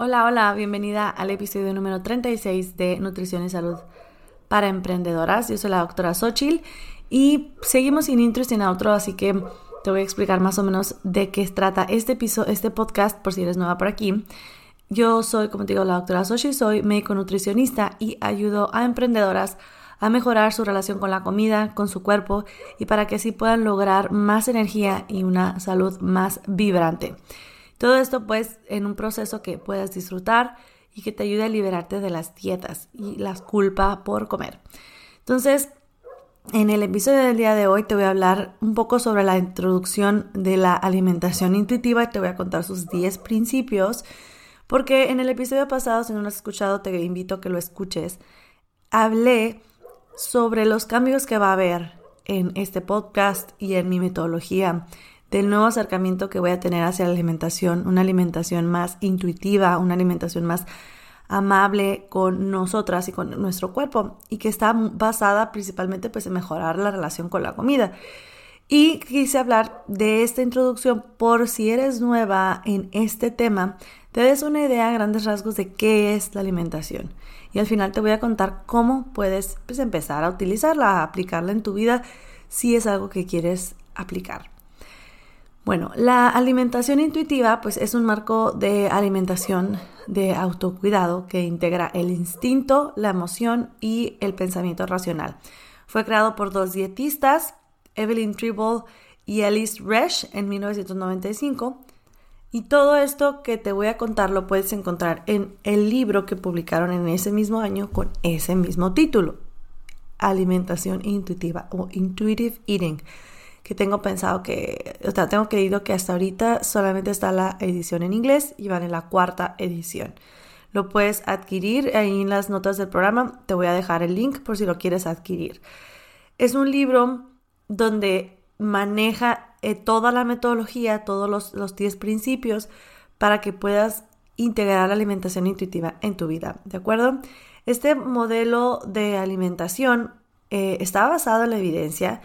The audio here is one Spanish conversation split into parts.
Hola, hola, bienvenida al episodio número 36 de Nutrición y Salud para Emprendedoras. Yo soy la doctora Xochil y seguimos sin intro y sin outro, así que te voy a explicar más o menos de qué trata este episodio, este podcast, por si eres nueva por aquí. Yo soy, como te digo, la doctora Xochil, soy médico nutricionista y ayudo a emprendedoras a mejorar su relación con la comida, con su cuerpo y para que así puedan lograr más energía y una salud más vibrante. Todo esto pues en un proceso que puedas disfrutar y que te ayude a liberarte de las dietas y las culpa por comer. Entonces, en el episodio del día de hoy te voy a hablar un poco sobre la introducción de la alimentación intuitiva y te voy a contar sus 10 principios, porque en el episodio pasado, si no lo has escuchado, te invito a que lo escuches. Hablé sobre los cambios que va a haber en este podcast y en mi metodología del nuevo acercamiento que voy a tener hacia la alimentación, una alimentación más intuitiva, una alimentación más amable con nosotras y con nuestro cuerpo y que está basada principalmente pues en mejorar la relación con la comida. Y quise hablar de esta introducción por si eres nueva en este tema, te des una idea a grandes rasgos de qué es la alimentación. Y al final te voy a contar cómo puedes pues, empezar a utilizarla, a aplicarla en tu vida si es algo que quieres aplicar. Bueno, la alimentación intuitiva pues es un marco de alimentación de autocuidado que integra el instinto, la emoción y el pensamiento racional. Fue creado por dos dietistas, Evelyn Tribble y Alice Resch en 1995. Y todo esto que te voy a contar lo puedes encontrar en el libro que publicaron en ese mismo año con ese mismo título, Alimentación Intuitiva o Intuitive Eating que tengo pensado que, o sea, tengo creído que hasta ahorita solamente está la edición en inglés y van en la cuarta edición. Lo puedes adquirir ahí en las notas del programa, te voy a dejar el link por si lo quieres adquirir. Es un libro donde maneja eh, toda la metodología, todos los, los 10 principios para que puedas integrar la alimentación intuitiva en tu vida, ¿de acuerdo? Este modelo de alimentación eh, está basado en la evidencia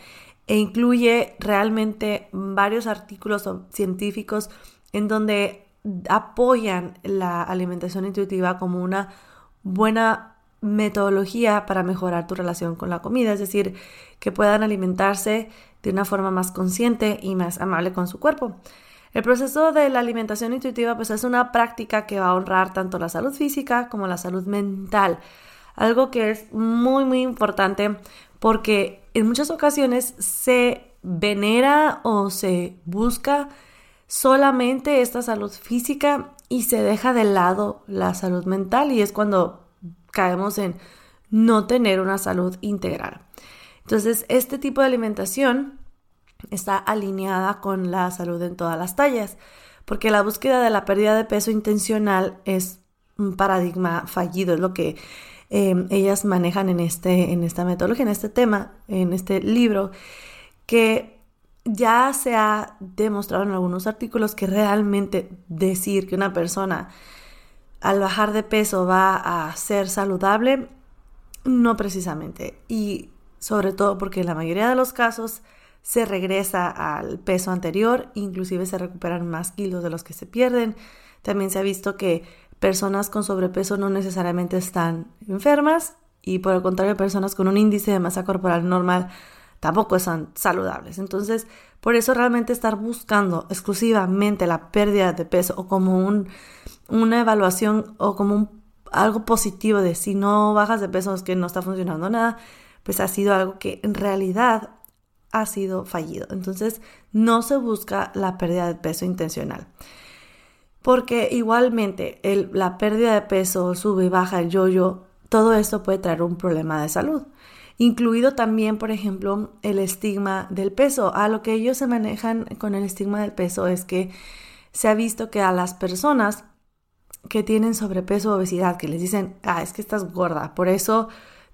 e incluye realmente varios artículos científicos en donde apoyan la alimentación intuitiva como una buena metodología para mejorar tu relación con la comida, es decir, que puedan alimentarse de una forma más consciente y más amable con su cuerpo. El proceso de la alimentación intuitiva pues es una práctica que va a honrar tanto la salud física como la salud mental, algo que es muy muy importante porque en muchas ocasiones se venera o se busca solamente esta salud física y se deja de lado la salud mental y es cuando caemos en no tener una salud integral. Entonces, este tipo de alimentación está alineada con la salud en todas las tallas, porque la búsqueda de la pérdida de peso intencional es un paradigma fallido, es lo que Em, ellas manejan en, este, en esta metodología, en este tema, en este libro, que ya se ha demostrado en algunos artículos que realmente decir que una persona al bajar de peso va a ser saludable, no precisamente. Y sobre todo porque en la mayoría de los casos se regresa al peso anterior, inclusive se recuperan más kilos de los que se pierden. También se ha visto que personas con sobrepeso no necesariamente están enfermas y por el contrario personas con un índice de masa corporal normal tampoco son saludables. Entonces, por eso realmente estar buscando exclusivamente la pérdida de peso o como un, una evaluación o como algo positivo de si no bajas de peso es que no está funcionando nada, pues ha sido algo que en realidad ha sido fallido. Entonces, no se busca la pérdida de peso intencional. Porque igualmente la pérdida de peso, sube y baja, el yoyo, todo esto puede traer un problema de salud. Incluido también, por ejemplo, el estigma del peso. A lo que ellos se manejan con el estigma del peso es que se ha visto que a las personas que tienen sobrepeso o obesidad, que les dicen, ah, es que estás gorda, por eso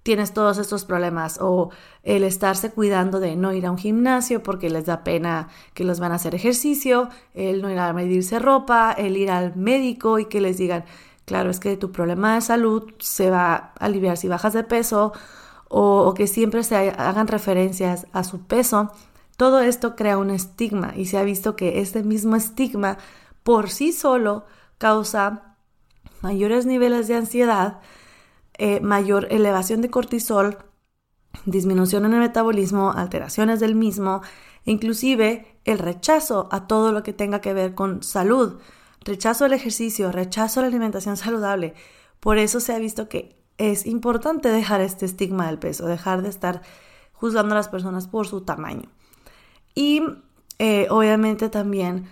tienes todos estos problemas o el estarse cuidando de no ir a un gimnasio porque les da pena que los van a hacer ejercicio, el no ir a medirse ropa, el ir al médico y que les digan, claro, es que tu problema de salud se va a aliviar si bajas de peso o, o que siempre se hagan referencias a su peso. Todo esto crea un estigma y se ha visto que este mismo estigma por sí solo causa mayores niveles de ansiedad, eh, mayor elevación de cortisol, disminución en el metabolismo, alteraciones del mismo, inclusive el rechazo a todo lo que tenga que ver con salud, rechazo al ejercicio, rechazo a la alimentación saludable. Por eso se ha visto que es importante dejar este estigma del peso, dejar de estar juzgando a las personas por su tamaño. Y eh, obviamente también,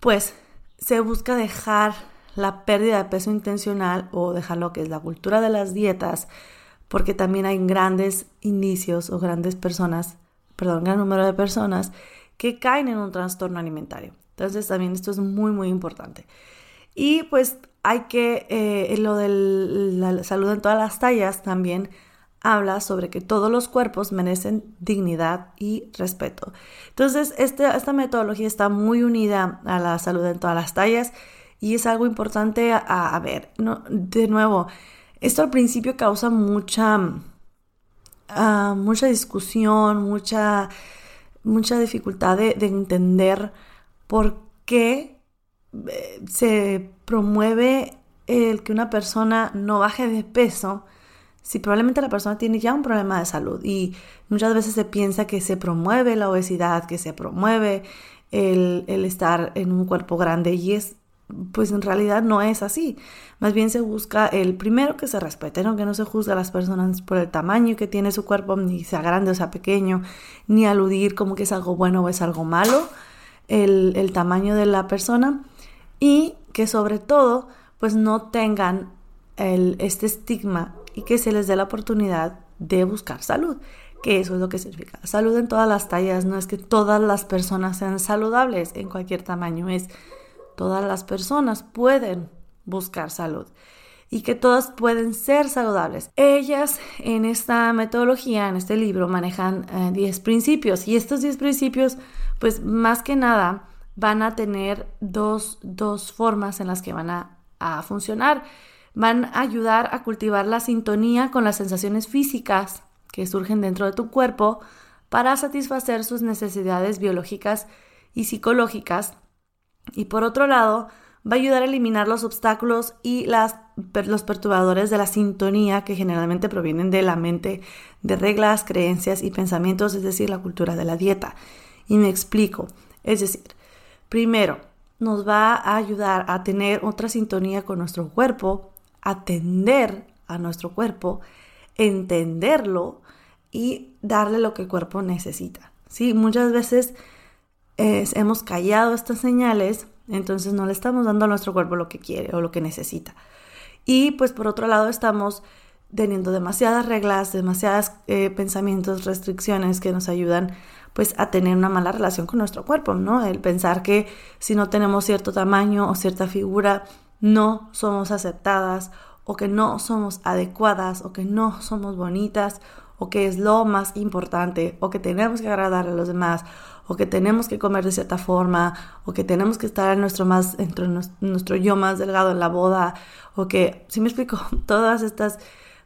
pues, se busca dejar la pérdida de peso intencional o dejar lo que es la cultura de las dietas, porque también hay grandes indicios o grandes personas, perdón, gran número de personas que caen en un trastorno alimentario. Entonces también esto es muy, muy importante. Y pues hay que, eh, lo de la salud en todas las tallas también habla sobre que todos los cuerpos merecen dignidad y respeto. Entonces, este, esta metodología está muy unida a la salud en todas las tallas y es algo importante a, ver. No, de nuevo, esto al principio causa mucha, ah, mucha discusión, mucha, mucha dificultad de, de entender por qué eh, se promueve el que una persona no baje de peso si probablemente la persona tiene ya un problema de salud y muchas veces se piensa que se promueve la obesidad, que se promueve el, estar en un cuerpo grande y es, pues en realidad no es así. Más bien se busca el primero que se respete, ¿no? que no se juzga a las personas por el tamaño que tiene su cuerpo, ni sea grande o sea pequeño, ni aludir como que es algo bueno o es algo malo, el, el tamaño de la persona y que sobre todo pues no tengan el, este estigma y que se les dé la oportunidad de buscar salud, que eso es lo que significa. Salud en todas las tallas, no es que todas las personas sean saludables en cualquier tamaño, es todas las personas pueden buscar salud y que todas pueden ser saludables. Ellas en esta metodología, en este libro, manejan 10 eh, principios y estos 10 principios, pues más que nada, van a tener dos, formas en las que van a, a funcionar van a ayudar a cultivar la sintonía con las sensaciones físicas que surgen dentro de tu cuerpo para satisfacer sus necesidades biológicas y psicológicas. Y por otro lado, va a ayudar a eliminar los obstáculos y las, los perturbadores de la sintonía que generalmente provienen de la mente, de reglas, creencias y pensamientos, es decir, la cultura de la dieta. Y me explico. Es decir, primero, nos va a ayudar a tener otra sintonía con nuestro cuerpo atender a nuestro cuerpo, entenderlo y darle lo que el cuerpo necesita. ¿sí? Muchas veces hemos callado estas señales, entonces no le estamos dando a nuestro cuerpo lo que quiere o lo que necesita. Y pues por otro lado estamos teniendo demasiadas reglas, demasiados eh, pensamientos, restricciones que nos ayudan pues a tener una mala relación con nuestro cuerpo, ¿no? El pensar que si no tenemos cierto tamaño o cierta figura, no somos aceptadas o que no somos adecuadas o que no somos bonitas o que es lo más importante o que tenemos que agradar a los demás o que tenemos que comer de cierta forma o que tenemos que estar en nuestro más entre nuestro yo más delgado en la boda o que si me explico todas estas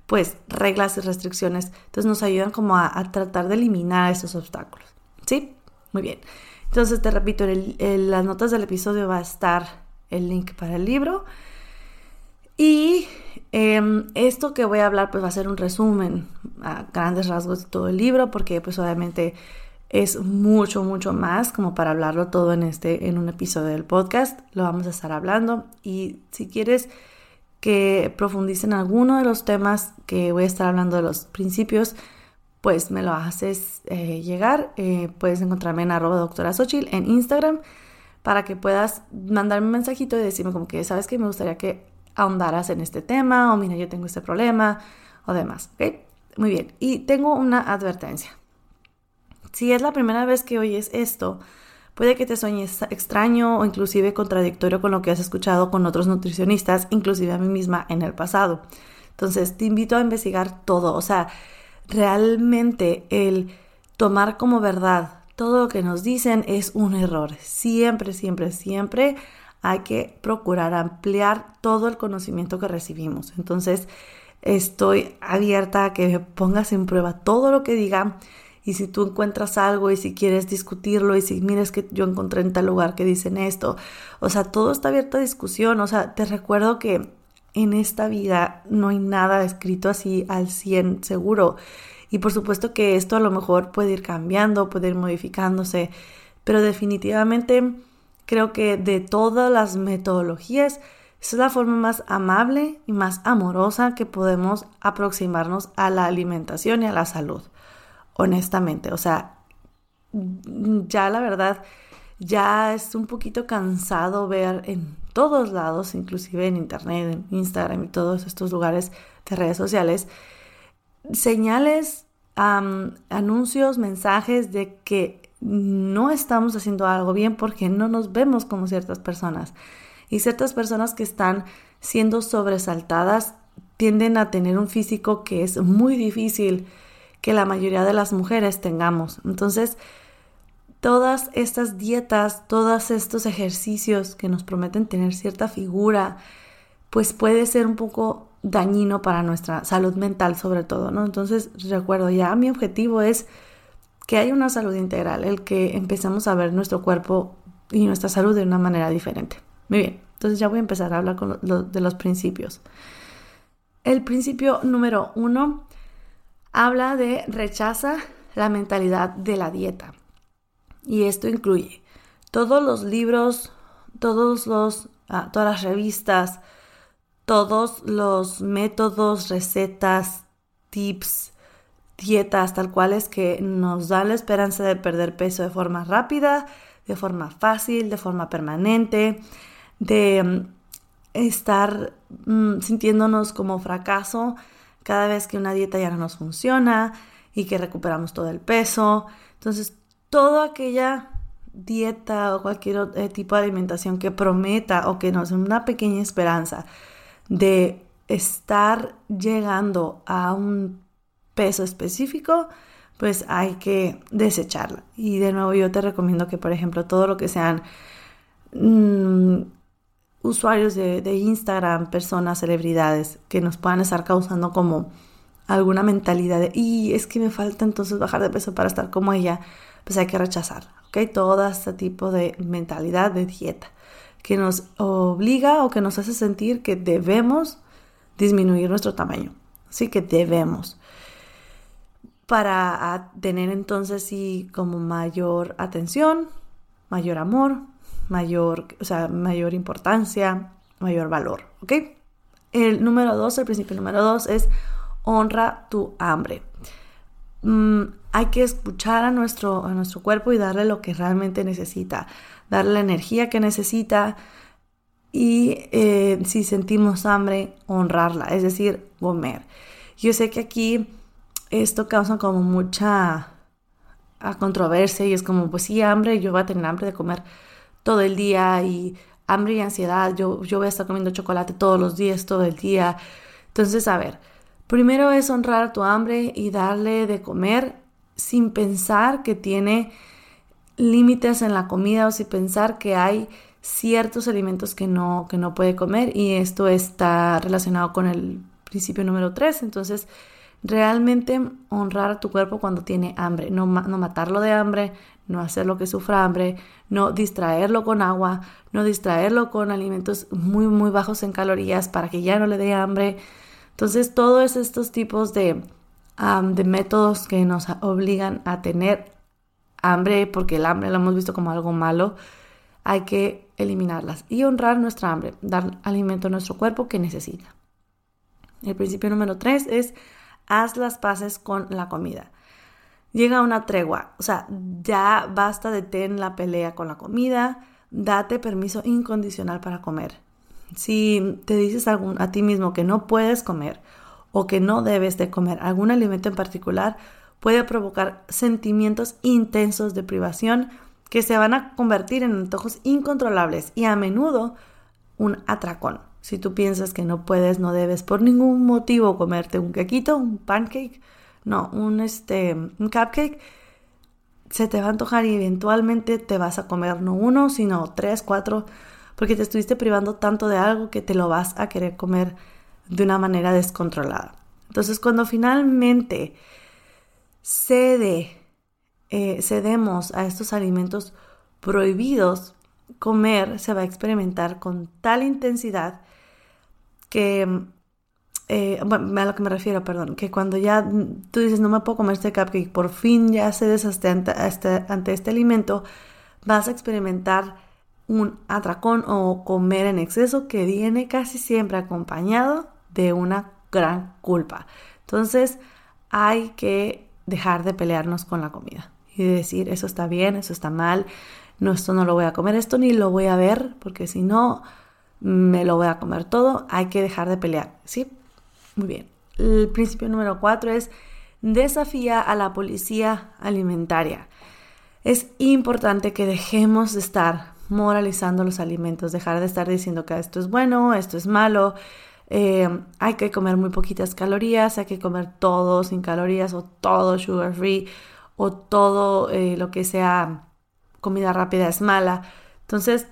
pues reglas y restricciones entonces nos ayudan como a, tratar de eliminar esos obstáculos sí muy bien. Entonces te repito en las notas del episodio va a estar el link para el libro. Y em, esto que voy a hablar pues va a ser un resumen a grandes rasgos de todo el libro porque pues obviamente es mucho, mucho más como para hablarlo todo en, este, en un episodio del podcast. Lo vamos a estar hablando y si quieres que profundice en alguno de los temas que voy a estar hablando de los principios, pues me lo haces eh, llegar. Eh, puedes encontrarme en arroba doctora en Instagram para que puedas mandarme un mensajito y decirme como que, ¿sabes que Me gustaría que ahondaras en este tema o mira, yo tengo este problema o demás. Muy bien. Y tengo una advertencia. Si es la primera vez que oyes esto, puede que te sueñes extraño o inclusive contradictorio con lo que has escuchado con otros nutricionistas, inclusive a mí misma en el pasado. Entonces, te invito a investigar todo, o sea, realmente el tomar como verdad todo lo que nos dicen es un error. Siempre, siempre, siempre hay que procurar ampliar todo el conocimiento que recibimos. Entonces, estoy abierta a que pongas en prueba todo lo que diga y si tú encuentras algo y si quieres discutirlo y si mires que yo encontré en tal lugar que dicen esto, o sea, todo está abierto a discusión, o sea, te recuerdo que en esta vida no hay nada escrito así al 100 seguro. Y por supuesto que esto a lo mejor puede ir cambiando, puede ir modificándose, pero definitivamente creo que de todas las metodologías, es la forma más amable y más amorosa que podemos aproximarnos a la alimentación y a la salud, honestamente. O sea, ya la verdad, ya es un poquito cansado ver en todos lados, inclusive en Internet, en Instagram y todos estos lugares de redes sociales, señales, anuncios, mensajes de que no estamos haciendo algo bien porque no nos vemos como ciertas personas. Y ciertas personas que están siendo sobresaltadas tienden a tener un físico que es muy difícil que la mayoría de las mujeres tengamos. Entonces, todas estas dietas, todos estos ejercicios que nos prometen tener cierta figura, pues puede ser un poco dañino para nuestra salud mental sobre todo, ¿no? Entonces, recuerdo ya, mi objetivo es que haya una salud integral, el que empezamos a ver nuestro cuerpo y nuestra salud de una manera diferente. Muy bien, entonces ya voy a empezar a hablar de los principios. El principio número uno habla de rechaza la mentalidad de la dieta. Y esto incluye todos los libros, todos los, ah, todas las revistas, todos los métodos, recetas, tips, dietas tal cuales que nos dan la esperanza de perder peso de forma rápida, de forma fácil, de forma permanente, de mm, estar mm, sintiéndonos como fracaso cada vez que una dieta ya no nos funciona y que recuperamos todo el peso. Entonces, toda aquella dieta o cualquier eh, tipo de alimentación que prometa o que nos dé una pequeña esperanza de estar llegando a un peso específico, pues hay que desecharla. Y de nuevo yo te recomiendo que, por ejemplo, todo lo que sean mm, usuarios de, Instagram, personas, celebridades, que nos puedan estar causando como alguna mentalidad de, y es que me falta entonces bajar de peso para estar como ella, pues hay que rechazar, ¿ok? Todo este tipo de mentalidad de dieta que nos obliga o que nos hace sentir que debemos disminuir nuestro tamaño. Así que debemos. Para tener entonces sí como mayor atención, mayor amor, mayor, o sea, mayor importancia, mayor valor, ¿ok? El número dos, el principio número dos es honra tu hambre. Mm, hay que escuchar a nuestro, a nuestro cuerpo y darle lo que realmente necesita, darle la energía que necesita y eh, si sentimos hambre, honrarla, es decir, comer. Yo sé que aquí esto causa como mucha controversia y es como, pues sí, hambre, yo voy a tener hambre de comer todo el día y hambre y ansiedad, yo, yo voy a estar comiendo chocolate todos los días, todo el día. Entonces, a ver, Primero es honrar tu hambre y darle de comer sin pensar que tiene límites en la comida o sin pensar que hay ciertos alimentos que no, que no puede comer y esto está relacionado con el principio número 3. Entonces, realmente honrar a tu cuerpo cuando tiene hambre, no, no matarlo de hambre, no hacer lo que sufra hambre, no distraerlo con agua, no distraerlo con alimentos muy, muy bajos en calorías para que ya no le dé hambre. Entonces, todos estos tipos de, de métodos que nos obligan a tener hambre, porque el hambre lo hemos visto como algo malo, hay que eliminarlas y honrar nuestra hambre, dar alimento a nuestro cuerpo que necesita. El principio número tres es haz las paces con la comida. Llega una tregua, o sea, ya basta de tener la pelea con la comida, date permiso incondicional para comer. Si te dices a ti mismo que no puedes comer o que no debes de comer algún alimento en particular, puede provocar sentimientos intensos de privación que se van a convertir en antojos incontrolables y a menudo un atracón. Si tú piensas que no puedes, no debes por ningún motivo comerte un quequito, un pancake, no, un, este, un cupcake, se te va a antojar y eventualmente te vas a comer no uno, sino tres, cuatro porque te estuviste privando tanto de algo que te lo vas a querer comer de una manera descontrolada. Entonces, cuando finalmente cede, eh, cedemos a estos alimentos prohibidos, comer se va a experimentar con tal intensidad que, eh, bueno, a lo que me refiero, perdón, que cuando ya tú dices, no me puedo comer este cupcake, por fin ya cedes ante, este, ante este alimento, vas a experimentar un atracón o comer en exceso que viene casi siempre acompañado de una gran culpa. Entonces hay que dejar de pelearnos con la comida y decir, eso está bien, eso está mal, no, esto no lo voy a comer, esto ni lo voy a ver, porque si no, me lo voy a comer todo, hay que dejar de pelear, ¿sí? Muy bien. El principio número cuatro es desafía a la policía alimentaria. Es importante que dejemos de estar moralizando los alimentos, dejar de estar diciendo que esto es bueno, esto es malo, eh, hay que comer muy poquitas calorías, hay que comer todo sin calorías o todo sugar free o todo eh, lo que sea comida rápida es mala. Entonces,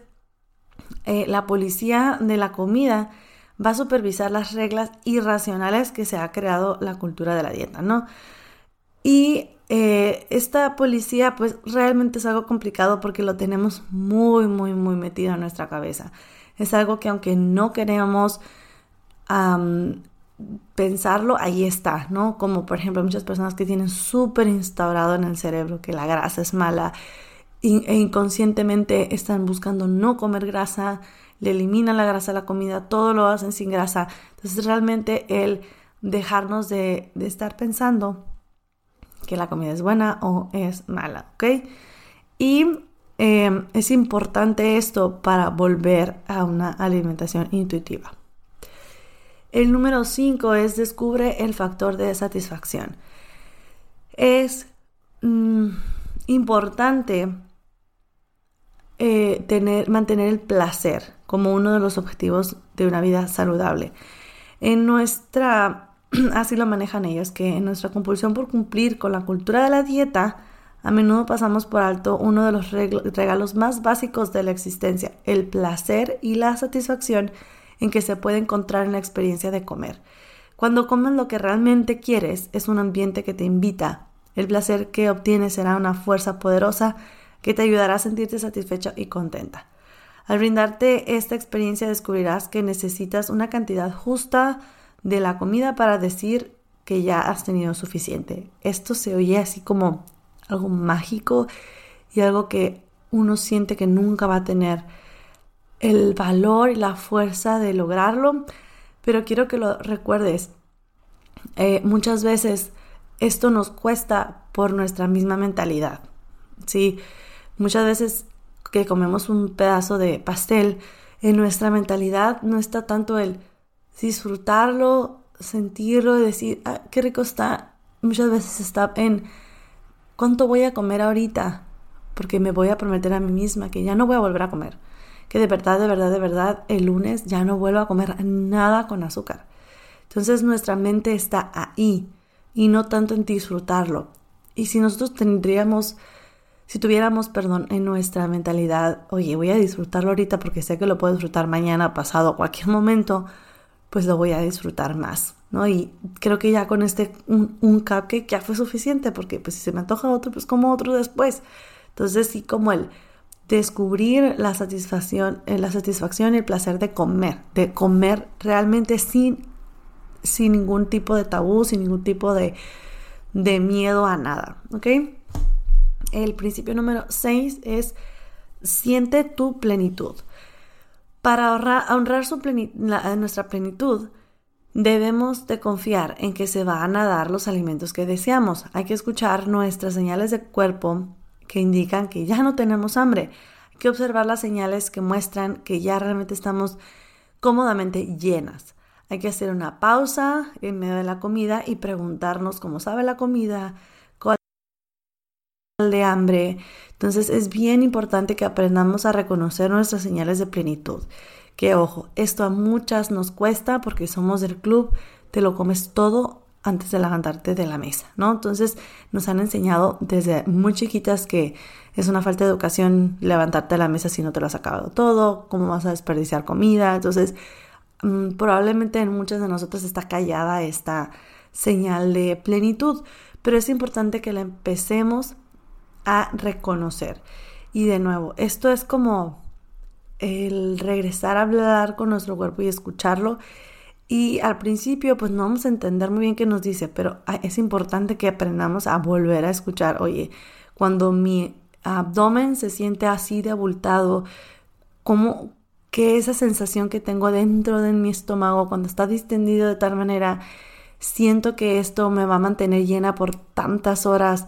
eh, la policía de la comida va a supervisar las reglas irracionales que se ha creado la cultura de la dieta, ¿no? Y eh, esta policía, pues realmente es algo complicado porque lo tenemos muy, muy, muy metido en nuestra cabeza. Es algo que aunque no queremos pensarlo, ahí está, ¿no? Como por ejemplo muchas personas que tienen súper instaurado en el cerebro que la grasa es mala e inconscientemente están buscando no comer grasa, le eliminan la grasa a la comida, todo lo hacen sin grasa. Entonces realmente el dejarnos de, estar pensando que la comida es buena o es mala, ¿ok? Y em, es importante esto para volver a una alimentación intuitiva. El número 5 es descubre el factor de satisfacción. Es mm, importante eh, tener, mantener el placer como uno de los objetivos de una vida saludable. En nuestra, así lo manejan ellos, que en nuestra compulsión por cumplir con la cultura de la dieta, a menudo pasamos por alto uno de los regalos más básicos de la existencia, el placer y la satisfacción en que se puede encontrar en la experiencia de comer. Cuando comes lo que realmente quieres, es un ambiente que te invita. El placer que obtienes será una fuerza poderosa que te ayudará a sentirte satisfecho y contenta. Al brindarte esta experiencia descubrirás que necesitas una cantidad justa de la comida para decir que ya has tenido suficiente. Esto se oye así como algo mágico y algo que uno siente que nunca va a tener el valor y la fuerza de lograrlo, pero quiero que lo recuerdes. Eh, muchas veces esto nos cuesta por nuestra misma mentalidad. Sí, Muchas veces que comemos un pedazo de pastel, en nuestra mentalidad no está tanto el disfrutarlo, sentirlo decir, ah, qué rico está. Muchas veces está en cuánto voy a comer ahorita, porque me voy a prometer a mí misma que ya no voy a volver a comer, que de verdad, de verdad, de verdad, el lunes ya no vuelvo a comer nada con azúcar. Entonces nuestra mente está ahí y no tanto en disfrutarlo. Y si nosotros tendríamos si tuviéramos, perdón, en nuestra mentalidad, oye, voy a disfrutarlo ahorita porque sé que lo puedo disfrutar mañana, pasado, cualquier momento, pues lo voy a disfrutar más, ¿no? Y creo que ya con este, un, cupcake ya fue suficiente porque pues si se me antoja otro, pues como otro después. Entonces sí, como el descubrir la satisfacción, eh, la satisfacción y el placer de comer, de comer realmente sin, sin ningún tipo de tabú, sin ningún tipo de, de miedo a nada, ¿ok? El principio número 6 es siente tu plenitud. Para honrar, su nuestra plenitud, debemos de confiar en que se van a dar los alimentos que deseamos. Hay que escuchar nuestras señales de cuerpo que indican que ya no tenemos hambre. Hay que observar las señales que muestran que ya realmente estamos cómodamente llenas. Hay que hacer una pausa en medio de la comida y preguntarnos cómo sabe la comida, de hambre. Entonces es bien importante que aprendamos a reconocer nuestras señales de plenitud. Que ojo, esto a muchas nos cuesta porque somos del club, te lo comes todo antes de levantarte de la mesa, ¿no? Entonces nos han enseñado desde muy chiquitas que es una falta de educación levantarte de la mesa si no te lo has acabado todo, cómo vas a desperdiciar comida. Entonces, mm, probablemente en muchas de nosotras está callada esta señal de plenitud, pero es importante que la empecemos a reconocer. Y de nuevo, esto es como el regresar a hablar con nuestro cuerpo y escucharlo. Y al principio pues no vamos a entender muy bien qué nos dice, pero es importante que aprendamos a volver a escuchar, oye, cuando mi abdomen se siente así de abultado, como que esa sensación que tengo dentro de mi estómago cuando está distendido de tal manera, siento que esto me va a mantener llena por tantas horas,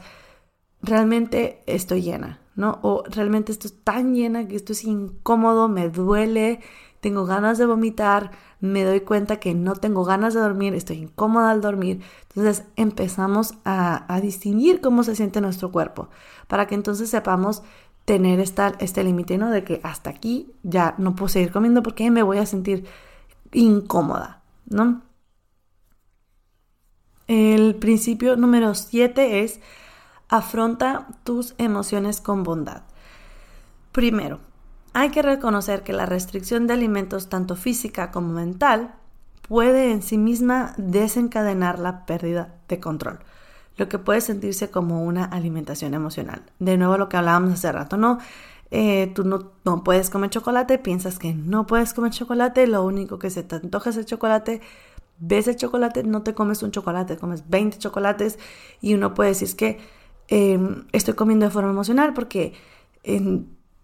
realmente estoy llena, ¿no? O realmente esto es tan llena que esto es incómodo, me duele, tengo ganas de vomitar, me doy cuenta que no tengo ganas de dormir, estoy incómoda al dormir. Entonces empezamos a, distinguir cómo se siente nuestro cuerpo para que entonces sepamos tener este límite, ¿no? De que hasta aquí ya no puedo seguir comiendo porque me voy a sentir incómoda, ¿no? El principio número 7 es afronta tus emociones con bondad. Primero, hay que reconocer que la restricción de alimentos, tanto física como mental, puede en sí misma desencadenar la pérdida de control, lo que puede sentirse como una alimentación emocional. De nuevo lo que hablábamos hace rato, ¿no? Eh, tú no, no, puedes comer chocolate, piensas que no puedes comer chocolate, lo único que se te antoja es el chocolate, ves el chocolate, no te comes un chocolate, comes 20 chocolates y uno puede decir que em, estoy comiendo de forma emocional porque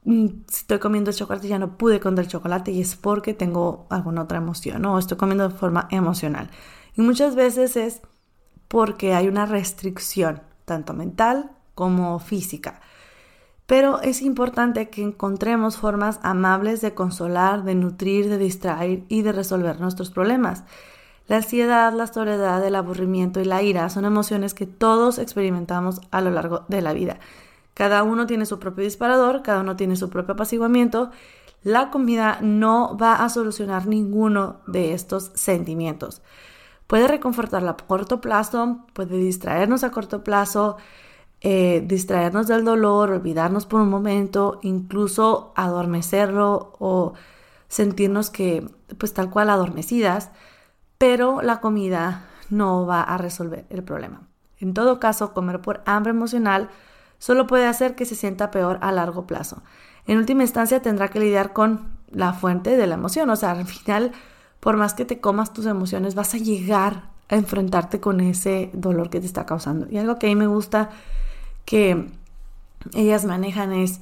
Mm, estoy comiendo chocolate ya no pude con el chocolate y es porque tengo alguna otra emoción o estoy comiendo de forma emocional. Y muchas veces es porque hay una restricción, tanto mental como física. Pero es importante que encontremos formas amables de consolar, de nutrir, de distraer y de resolver nuestros problemas. La ansiedad, la soledad, el aburrimiento y la ira son emociones que todos experimentamos a lo largo de la vida. Cada uno tiene su propio disparador, cada uno tiene su propio apaciguamiento. La comida no va a solucionar ninguno de estos sentimientos. Puede reconfortarla a corto plazo, puede distraernos a corto plazo, eh, distraernos del dolor, olvidarnos por un momento, incluso adormecerlo o sentirnos que, pues tal cual adormecidas, pero la comida no va a resolver el problema. En todo caso, comer por hambre emocional solo puede hacer que se sienta peor a largo plazo. En última instancia tendrá que lidiar con la fuente de la emoción, o sea, al final, por más que te comas tus emociones, vas a llegar a enfrentarte con ese dolor que te está causando. Y algo que a mí me gusta que ellas manejan es,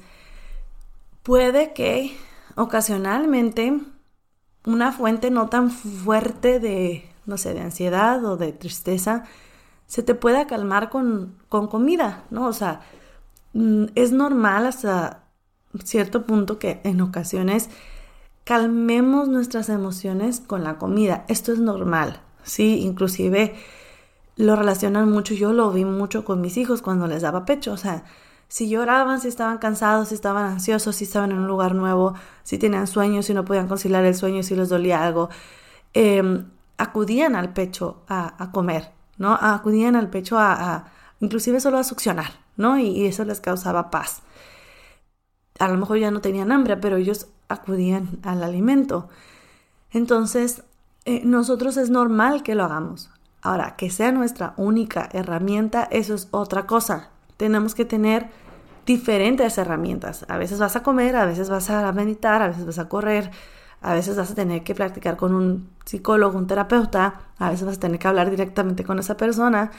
puede que ocasionalmente una fuente no tan fuerte de, no sé, de ansiedad o de tristeza, se te pueda calmar con, con comida, ¿no? O sea, Mm, es normal hasta cierto punto que en ocasiones calmemos nuestras emociones con la comida. Esto es normal, ¿sí? Inclusive lo relacionan mucho, yo lo vi mucho con mis hijos cuando les daba pecho, o sea, si lloraban, si estaban cansados, si estaban ansiosos, si estaban en un lugar nuevo, si tenían sueños, si no podían conciliar el sueño, si les dolía algo, em, acudían al pecho a, comer, ¿no? Acudían al pecho a, inclusive solo a succionar, ¿no? Y, eso les causaba paz. A lo mejor ya no tenían hambre, pero ellos acudían al alimento. Entonces, eh, nosotros es normal que lo hagamos. Ahora, que sea nuestra única herramienta, eso es otra cosa. Tenemos que tener diferentes herramientas. A veces vas a comer, a veces vas a meditar, a veces vas a correr, a veces vas a tener que practicar con un psicólogo, un terapeuta, a veces vas a tener que hablar directamente con esa persona,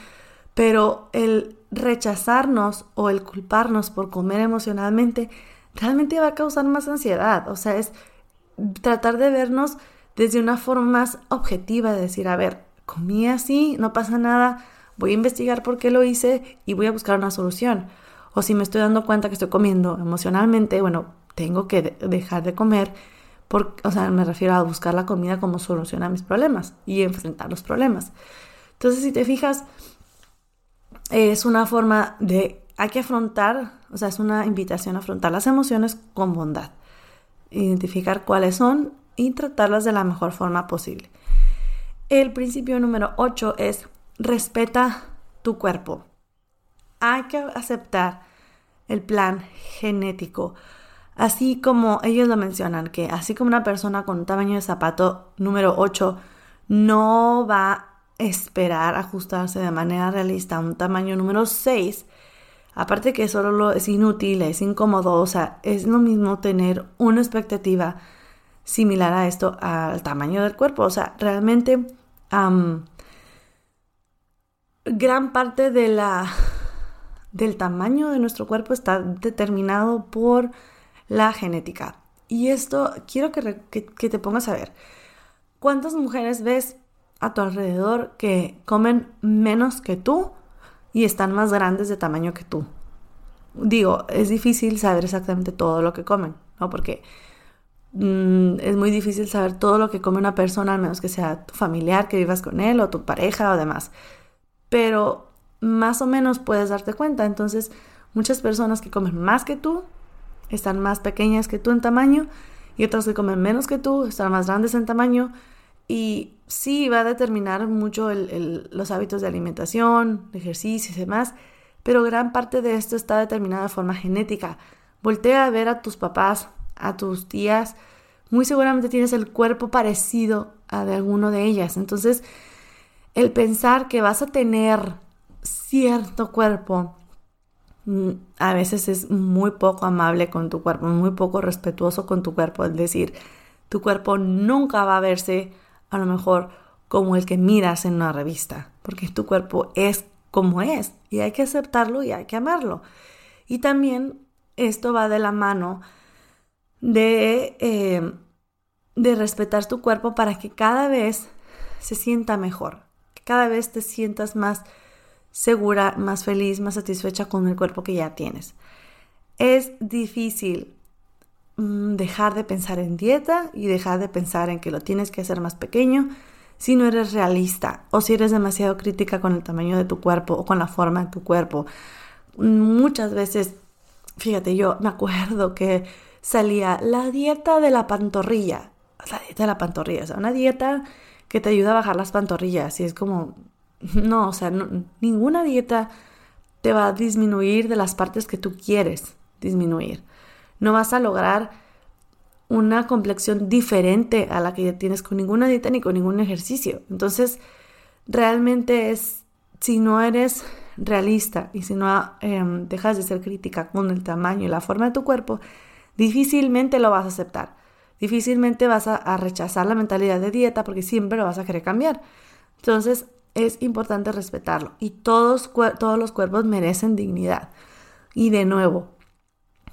pero el rechazarnos o el culparnos por comer emocionalmente realmente va a causar más ansiedad. O sea, es tratar de vernos desde una forma más objetiva, de decir, a ver, comí así, no pasa nada, voy a investigar por qué lo hice y voy a buscar una solución. O si me estoy dando cuenta que estoy comiendo emocionalmente, bueno, tengo que dejar de comer, o sea, me refiero a buscar la comida como solución a mis problemas y enfrentar los problemas. Entonces, si te fijas, es una forma de, hay que afrontar, o sea, es una invitación a afrontar las emociones con bondad, identificar cuáles son y tratarlas de la mejor forma posible. El principio número 8 es respeta tu cuerpo. Hay que aceptar el plan genético. Así como ellos lo mencionan, que así como una persona con un tamaño de zapato número 8 no va esperar ajustarse de manera realista a un tamaño número 6, aparte que solo es inútil, es incómodo, o sea, es lo mismo tener una expectativa similar a esto al tamaño del cuerpo. O sea, realmente gran parte de la, del tamaño de nuestro cuerpo está determinado por la genética. Y esto quiero que, que te pongas a ver. ¿Cuántas mujeres ves a tu alrededor que comen menos que tú y están más grandes de tamaño que tú? Digo, es difícil saber exactamente todo lo que comen, ¿no? Porque mm, es muy difícil saber todo lo que come una persona, al menos que sea tu familiar, que vivas con él, o tu pareja o demás. Pero más o menos puedes darte cuenta. Entonces, muchas personas que comen más que tú están más pequeñas que tú en tamaño y otras que comen menos que tú están más grandes en tamaño. Y sí, va a determinar mucho los hábitos de alimentación, ejercicio y demás pero gran parte de esto está determinada de forma genética. Voltea a ver a tus papás, a tus tías, muy seguramente tienes el cuerpo parecido a de alguno de ellas. Entonces, el pensar que vas a tener cierto cuerpo mm, a veces es muy poco amable con tu cuerpo, muy poco respetuoso con tu cuerpo. Es decir, tu cuerpo nunca va a verse a lo mejor como el que miras en una revista, porque tu cuerpo es como es y hay que aceptarlo y hay que amarlo. Y también esto va de la mano de, eh, de respetar tu cuerpo para que cada vez se sienta mejor, cada vez te sientas más segura, más feliz, más satisfecha con el cuerpo que ya tienes. Es difícil mm, dejar de pensar en dieta y dejar de pensar en que lo tienes que hacer más pequeño si no eres realista o si eres demasiado crítica con el tamaño de tu cuerpo o con la forma de tu cuerpo. Muchas veces, fíjate, yo me acuerdo que salía la dieta de la pantorrilla, la dieta de la pantorrilla, o sea, una dieta que te ayuda a bajar las pantorrillas y es como, no, o sea, ninguna dieta te va a disminuir de las partes que tú quieres disminuir. No vas a lograr una complexión diferente a la que ya tienes con ninguna dieta ni con ningún ejercicio. Entonces, realmente es, si no eres realista y si no em, dejas de ser crítica con el tamaño y la forma de tu cuerpo, difícilmente lo vas a aceptar. Difícilmente vas a, rechazar la mentalidad de dieta porque siempre lo vas a querer cambiar. Entonces, es importante respetarlo y todos, todos los cuerpos merecen dignidad. Y de nuevo,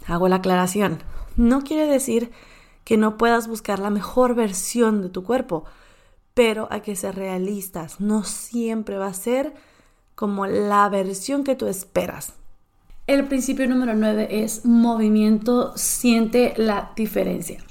hago la aclaración. No quiere decir que no puedas buscar la mejor versión de tu cuerpo, pero hay que ser realistas. No siempre va a ser como la versión que tú esperas. El principio número 9 es movimiento siente la diferencia.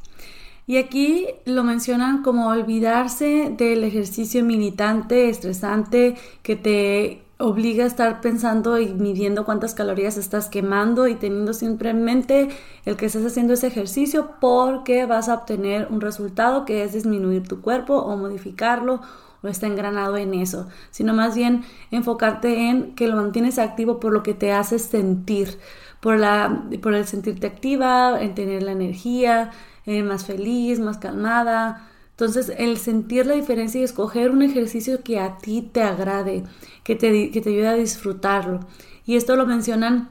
Y aquí lo mencionan como olvidarse del ejercicio militante, estresante, que te obliga a estar pensando y midiendo cuántas calorías estás quemando y teniendo siempre en mente el que estás haciendo ese ejercicio porque vas a obtener un resultado que es disminuir tu cuerpo o modificarlo o está engranado en eso, sino más bien enfocarte en que lo mantienes activo por lo que te hace sentir, por, la, por el sentirte activa, en tener la energía, eh, más feliz, más calmada, entonces, el sentir la diferencia y escoger un ejercicio que a ti te agrade, que te, que te ayude a disfrutarlo. Y esto lo mencionan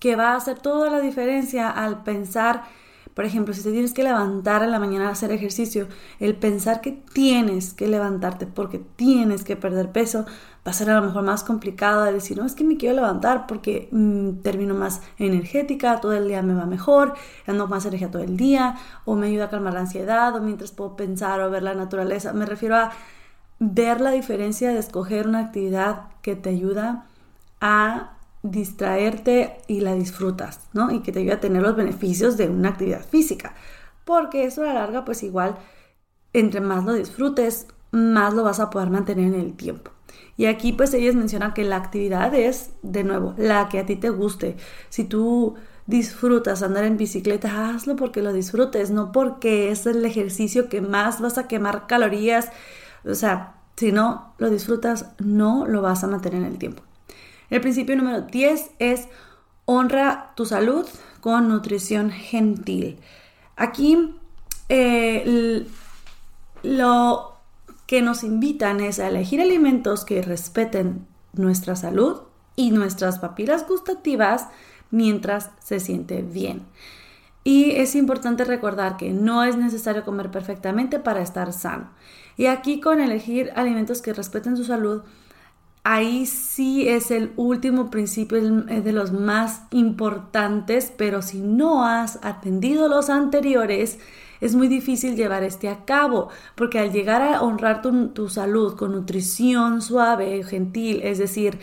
que va a hacer toda la diferencia al pensar por ejemplo, si te tienes que levantar en la mañana a hacer ejercicio, el pensar que tienes que levantarte porque tienes que perder peso va a ser a lo mejor más complicado de decir, no, es que me quiero levantar porque mm, termino más energética, todo el día me va mejor, ando más energía todo el día, o me ayuda a calmar la ansiedad, o mientras puedo pensar o ver la naturaleza. Me refiero a ver la diferencia de escoger una actividad que te ayuda a distraerte y la disfrutas, ¿no? Y que te ayude a tener los beneficios de una actividad física. Porque eso a la larga, pues igual, entre más lo disfrutes, más lo vas a poder mantener en el tiempo. Y aquí pues ellos mencionan que la actividad es, de nuevo, la que a ti te guste. Si tú disfrutas andar en bicicleta, hazlo porque lo disfrutes, no porque es el ejercicio que más vas a quemar calorías. O sea, si no lo disfrutas, no lo vas a mantener en el tiempo. El principio número 10 es honra tu salud con nutrición gentil. Aquí eh, lo que nos invitan es a elegir alimentos que respeten nuestra salud y nuestras papilas gustativas mientras se siente bien. Y es importante recordar que no es necesario comer perfectamente para estar sano. Y aquí con elegir alimentos que respeten su salud, ahí sí es el último principio, de los más importantes, pero si no has atendido los anteriores, es muy difícil llevar este a cabo, porque al llegar a honrar tu, tu salud con nutrición suave, gentil, es decir,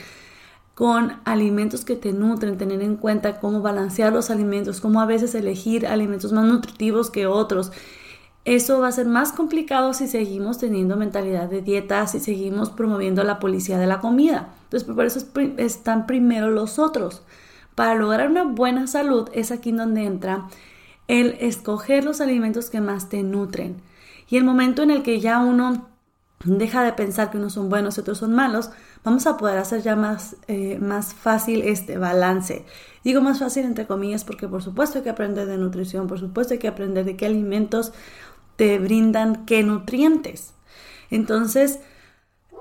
con alimentos que te nutren, tener en cuenta cómo balancear los alimentos, cómo a veces elegir alimentos más nutritivos que otros. Eso va a ser más complicado si seguimos teniendo mentalidad de dieta, si seguimos promoviendo la policía de la comida. Entonces, por eso están primero los otros. Para lograr una buena salud es aquí donde entra el escoger los alimentos que más te nutren. Y el momento en el que ya uno deja de pensar que unos son buenos y otros son malos, vamos a poder hacer ya más, eh, más fácil este balance. Digo más fácil entre comillas porque por supuesto hay que aprender de nutrición, por supuesto hay que aprender de qué alimentos te brindan qué nutrientes. Entonces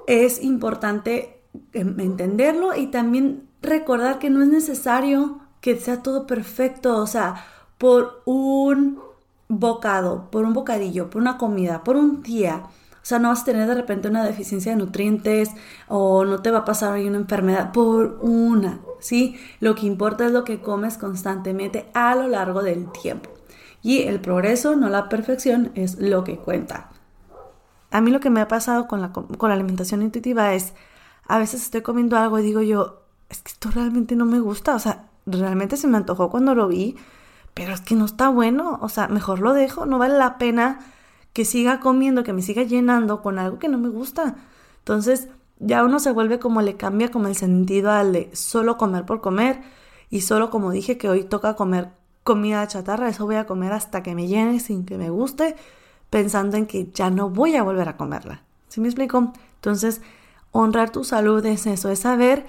es importante em, entenderlo y también recordar que no es necesario que sea todo perfecto, o sea, por un bocado, por un bocadillo, por una comida, por un día, o sea, no vas a tener de repente una deficiencia de nutrientes o no te va a pasar ahí una enfermedad por una, ¿sí? Lo que importa es lo que comes constantemente a lo largo del tiempo. Y el progreso, no la perfección, es lo que cuenta. A mí lo que me ha pasado con la, con la alimentación intuitiva es, a veces estoy comiendo algo y digo yo, es que esto realmente no me gusta, o sea, realmente se me antojó cuando lo vi, pero es que no está bueno, o sea, mejor lo dejo, no vale la pena que siga comiendo, que me siga llenando con algo que no me gusta. Entonces ya uno se vuelve como le cambia como el sentido al de solo comer por comer y solo como dije que hoy toca comer comida chatarra, eso voy a comer hasta que me llene sin que me guste, pensando en que ya no voy a volver a comerla. ¿Sí me explico? Entonces, honrar tu salud es eso, es saber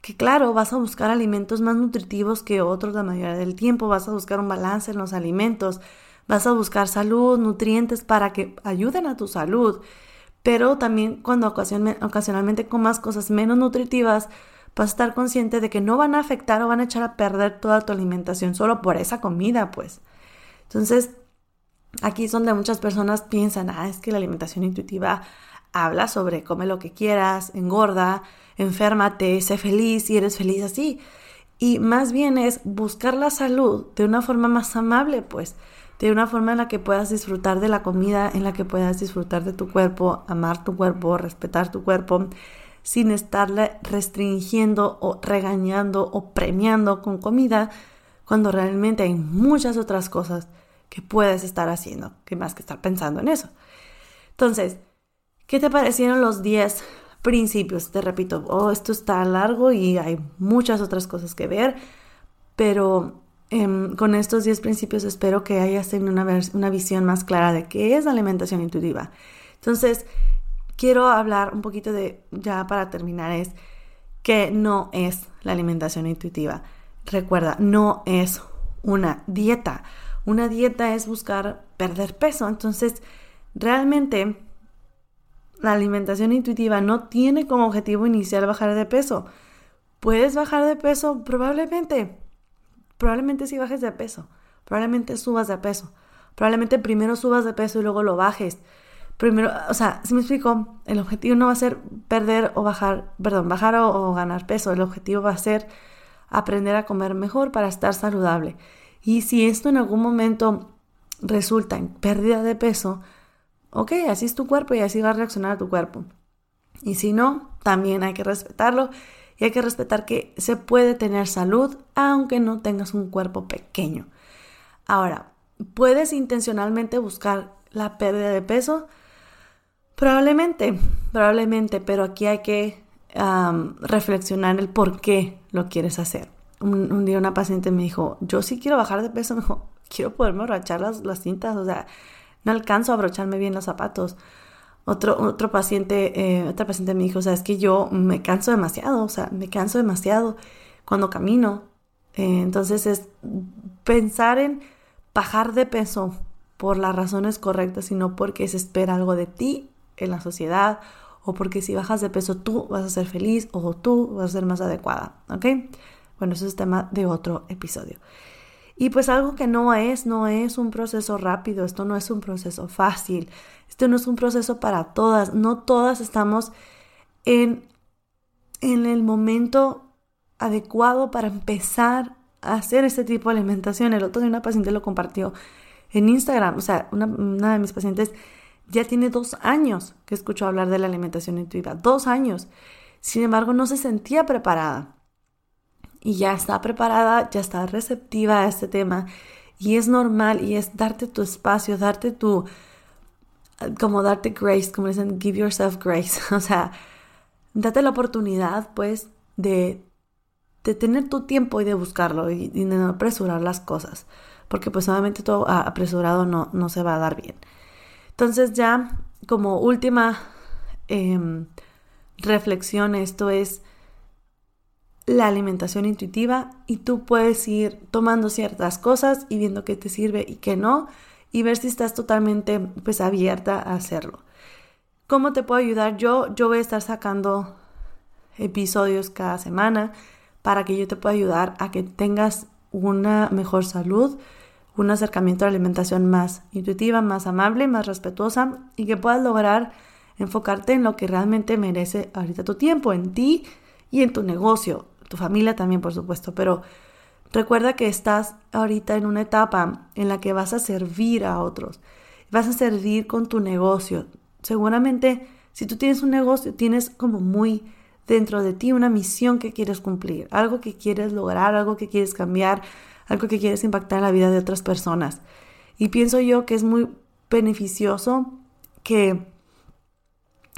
que claro, vas a buscar alimentos más nutritivos que otros la mayoría del tiempo, vas a buscar un balance en los alimentos, vas a buscar salud, nutrientes para que ayuden a tu salud. Pero también cuando ocasionalmente comas cosas menos nutritivas, vas a estar consciente de que no van a afectar o van a echar a perder toda tu alimentación solo por esa comida, pues. Entonces, aquí es donde muchas personas piensan, ah, es que la alimentación intuitiva habla sobre come lo que quieras, engorda, enférmate, sé feliz y eres feliz así. Y más bien es buscar la salud de una forma más amable, pues de una forma en la que puedas disfrutar de la comida, en la que puedas disfrutar de tu cuerpo, amar tu cuerpo, respetar tu cuerpo, sin estarle restringiendo o regañando o premiando con comida, cuando realmente hay muchas otras cosas que puedes estar haciendo, que más que estar pensando en eso. Entonces, ¿qué te parecieron los 10 principios? Te repito, oh, esto está largo y hay muchas otras cosas que ver, pero Em, con estos 10 principios espero que hayas tenido una, una visión más clara de qué es la alimentación intuitiva. Entonces, quiero hablar un poquito de, ya para terminar, es que no es la alimentación intuitiva. Recuerda, no es una dieta. Una dieta es buscar perder peso. Entonces, realmente la alimentación intuitiva no tiene como objetivo inicial bajar de peso. ¿Puedes bajar de peso? Probablemente probablemente sí bajes de peso, probablemente subas de peso, probablemente primero subas de peso y luego lo bajes. Primero, o sea, si me explico, el objetivo no va a ser perder o bajar, perdón, bajar o, ganar peso, el objetivo va a ser aprender a comer mejor para estar saludable. Y si esto en algún momento resulta en pérdida de peso, ok, así es tu cuerpo y así va a reaccionar tu cuerpo. Y si no, también hay que respetarlo y hay que respetar que se puede tener salud aunque no tengas un cuerpo pequeño. Ahora, ¿puedes intencionalmente buscar la pérdida de peso? Probablemente, probablemente, pero aquí hay que reflexionar el por qué lo quieres hacer. Un, día una paciente me dijo, yo sí quiero bajar de peso, me dijo, quiero poderme abrochar las, las cintas, o sea, no alcanzo a abrocharme bien los zapatos. Otro, otro paciente, eh, otra paciente me dijo, o sea, es que yo me canso demasiado, o sea, me canso demasiado cuando camino. Eh, entonces es pensar en bajar de peso por las razones correctas, sino porque se espera algo de ti en la sociedad o porque si bajas de peso tú vas a ser feliz o tú vas a ser más adecuada, ¿ok? Bueno, eso es tema de otro episodio. Y pues algo que no es, no es un proceso rápido, esto no es un proceso fácil, esto no es un proceso para todas, no todas estamos en, en el momento adecuado para empezar a hacer este tipo de alimentación. El otro día una paciente lo compartió en Instagram, o sea, una, una de mis pacientes ya tiene dos años que escuchó hablar de la alimentación intuitiva, dos años. Sin embargo, no se sentía preparada. Y ya está preparada, ya está receptiva a este tema. Y es normal y es darte tu espacio, darte tu, como darte grace, como dicen, give yourself grace. O sea, date la oportunidad, pues, de, de tener tu tiempo y de buscarlo y, de no apresurar las cosas. Porque pues obviamente todo apresurado no, no se va a dar bien. Entonces ya como última em, reflexión, esto es la alimentación intuitiva y tú puedes ir tomando ciertas cosas y viendo qué te sirve y qué no y ver si estás totalmente pues abierta a hacerlo. ¿Cómo te puedo ayudar? Yo, yo voy a estar sacando episodios cada semana para que yo te pueda ayudar a que tengas una mejor salud, un acercamiento a la alimentación más intuitiva, más amable, más respetuosa y que puedas lograr enfocarte en lo que realmente merece ahorita tu tiempo, en ti y en tu negocio, tu familia también, por supuesto, pero recuerda que estás ahorita en una etapa en la que vas a servir a otros, vas a servir con tu negocio. Seguramente, si tú tienes un negocio, tienes como muy dentro de ti una misión que quieres cumplir, algo que quieres lograr, algo que quieres cambiar, algo que quieres impactar en la vida de otras personas. Y pienso yo que es muy beneficioso que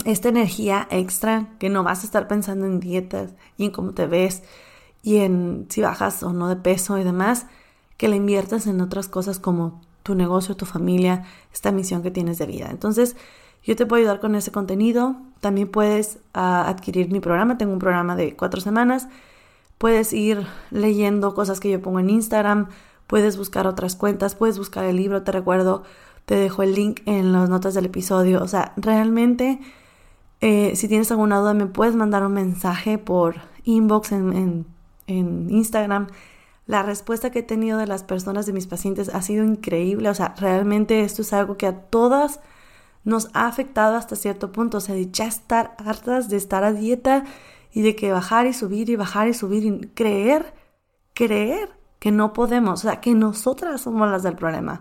esta energía extra, que no vas a estar pensando en dietas y en cómo te ves y en si bajas o no de peso y demás, que la inviertas en otras cosas como tu negocio, tu familia, esta misión que tienes de vida. Entonces, yo te puedo ayudar con ese contenido. También puedes ah, adquirir mi programa. Tengo un programa de cuatro semanas Puedes ir leyendo cosas que yo pongo en Instagram, puedes buscar otras cuentas, puedes buscar el libro, te recuerdo, te dejo el link en las notas del episodio. O sea, realmente, eh, si tienes alguna duda, me puedes mandar un mensaje por inbox en, en Instagram. La respuesta que he tenido de las personas, de mis pacientes, ha sido increíble. O sea, realmente esto es algo que a todas nos ha afectado hasta cierto punto. O sea, de ya estar hartas de estar a dieta y de que bajar y subir y bajar y subir y creer, creer que no podemos, o sea, que nosotras somos las del problema,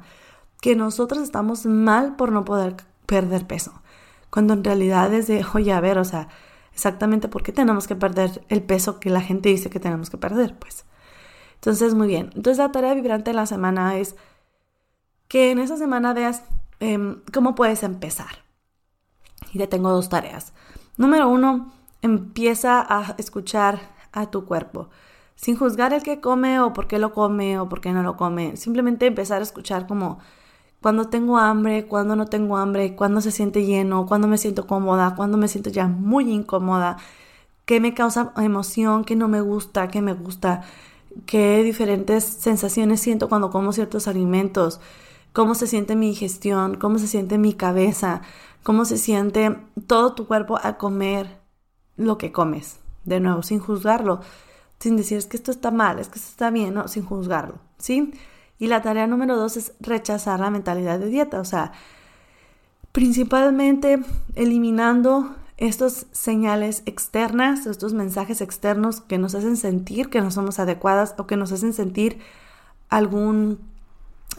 que nosotras estamos mal por no poder perder peso, cuando en realidad es de, oye, a ver, o sea, exactamente por qué tenemos que perder el peso que la gente dice que tenemos que perder, pues. Entonces, muy bien. Entonces, la tarea vibrante de la semana es que en esa semana veas em, cómo puedes empezar. Y te tengo dos tareas. Número uno, empieza a escuchar a tu cuerpo, sin juzgar el que come o por qué lo come o por qué no lo come. Simplemente empezar a escuchar como cuando tengo hambre, cuando no tengo hambre, cuando se siente lleno, cuando me siento cómoda, cuando me siento ya muy incómoda, qué me causa emoción, qué no me gusta, qué me gusta, qué diferentes sensaciones siento cuando como ciertos alimentos, cómo se siente mi digestión, cómo se siente mi cabeza, cómo se siente todo tu cuerpo al comer, lo que comes. De nuevo, sin juzgarlo, sin decir es que esto está mal, es que esto está bien, no, sin juzgarlo, ¿sí? Y la tarea número dos es rechazar la mentalidad de dieta, o sea, principalmente eliminando estos señales externas, estos mensajes externos que nos hacen sentir que no somos adecuadas o que nos hacen sentir algún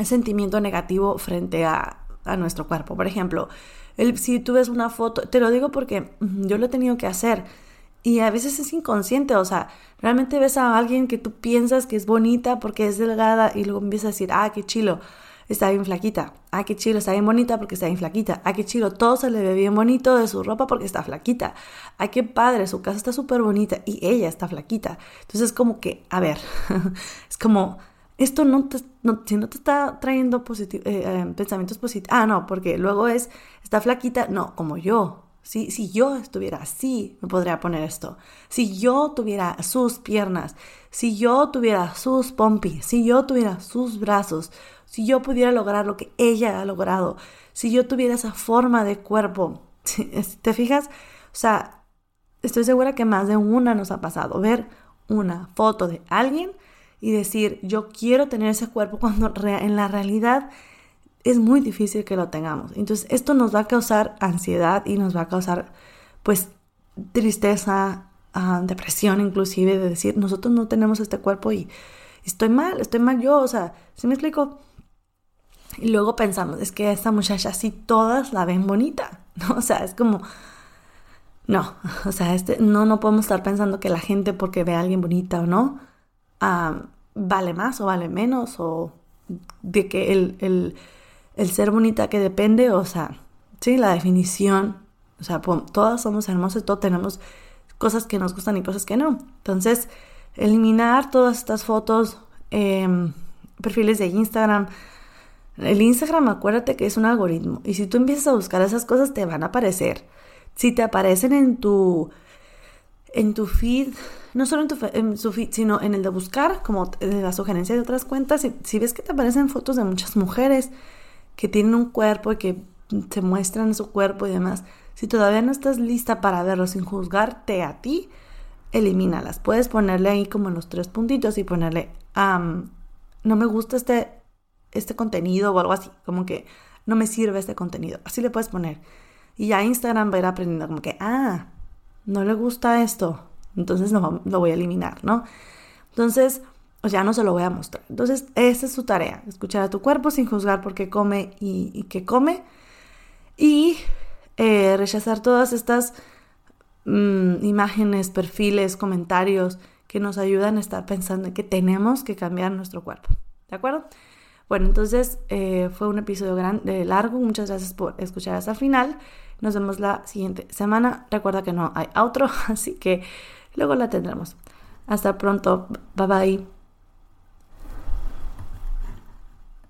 sentimiento negativo frente a, a nuestro cuerpo. Por ejemplo, si tú ves una foto, te lo digo porque yo lo he tenido que hacer. Y a veces es inconsciente, o sea, realmente ves a alguien que tú piensas que es bonita porque es delgada y luego empiezas a decir, ah, qué chilo, está bien flaquita, ah, qué chilo, está bien bonita porque está bien flaquita, ah, qué chilo, todo se le ve bien bonito de su ropa porque está flaquita, ah, qué padre, su casa está súper bonita y ella está flaquita. Entonces es como que, a ver, es como esto no te, no, si no te está trayendo eh, eh, pensamientos positivos, ah, no, porque luego es, está flaquita, no, como yo. Si, si yo estuviera así, me podría poner esto. Si yo tuviera sus piernas, si yo tuviera sus pompis, si yo tuviera sus brazos, si yo pudiera lograr lo que ella ha logrado, si yo tuviera esa forma de cuerpo, ¿te fijas? O sea, estoy segura que más de una nos ha pasado ver una foto de alguien y decir, yo quiero tener ese cuerpo cuando en la realidad es muy difícil que lo tengamos. Entonces, esto nos va a causar ansiedad y nos va a causar, pues, tristeza, ah, depresión inclusive, de decir, nosotros no tenemos este cuerpo y estoy mal, estoy mal yo, o sea, ¿sí me explico? Y luego pensamos, es que esta muchacha sí todas la ven bonita, ¿no? O sea, es como, no, o sea, este, no, no podemos estar pensando que la gente porque ve a alguien bonita o no, vale más o vale menos, o de que el, el, ser bonita que depende, o sea, sí, la definición, o sea, todas somos hermosas, todos tenemos cosas que nos gustan y cosas que no. Entonces, eliminar todas estas fotos, em, perfiles de Instagram, el Instagram, acuérdate que es un algoritmo. Y si tú empiezas a buscar esas cosas, te van a aparecer. Si te aparecen en tu, en tu feed, no solo en, tu, en su feed, sino en el de buscar, como de la sugerencia de otras cuentas, si, ves que te aparecen fotos de muchas mujeres que tienen un cuerpo y que se muestran su cuerpo y demás, si todavía no estás lista para verlo sin juzgarte a ti, elimínalas. Puedes ponerle ahí como los tres puntitos y ponerle, no me gusta este este contenido o algo así, como que no me sirve este contenido. Así le puedes poner. Y ya Instagram va a ir aprendiendo como que, ah, no le gusta esto, entonces no, lo voy a eliminar, ¿no? Entonces, pues ya no se lo voy a mostrar. Entonces, esa es su tarea, escuchar a tu cuerpo sin juzgar por qué come y, qué come. Y eh, rechazar todas estas mm, imágenes, perfiles, comentarios que nos ayudan a estar pensando que tenemos que cambiar nuestro cuerpo. ¿De acuerdo? Bueno, entonces eh, fue un episodio grande, largo. Muchas gracias por escuchar hasta el final. Nos vemos la siguiente semana. Recuerda que no hay outro, así que luego la tendremos. Hasta pronto. Bye bye.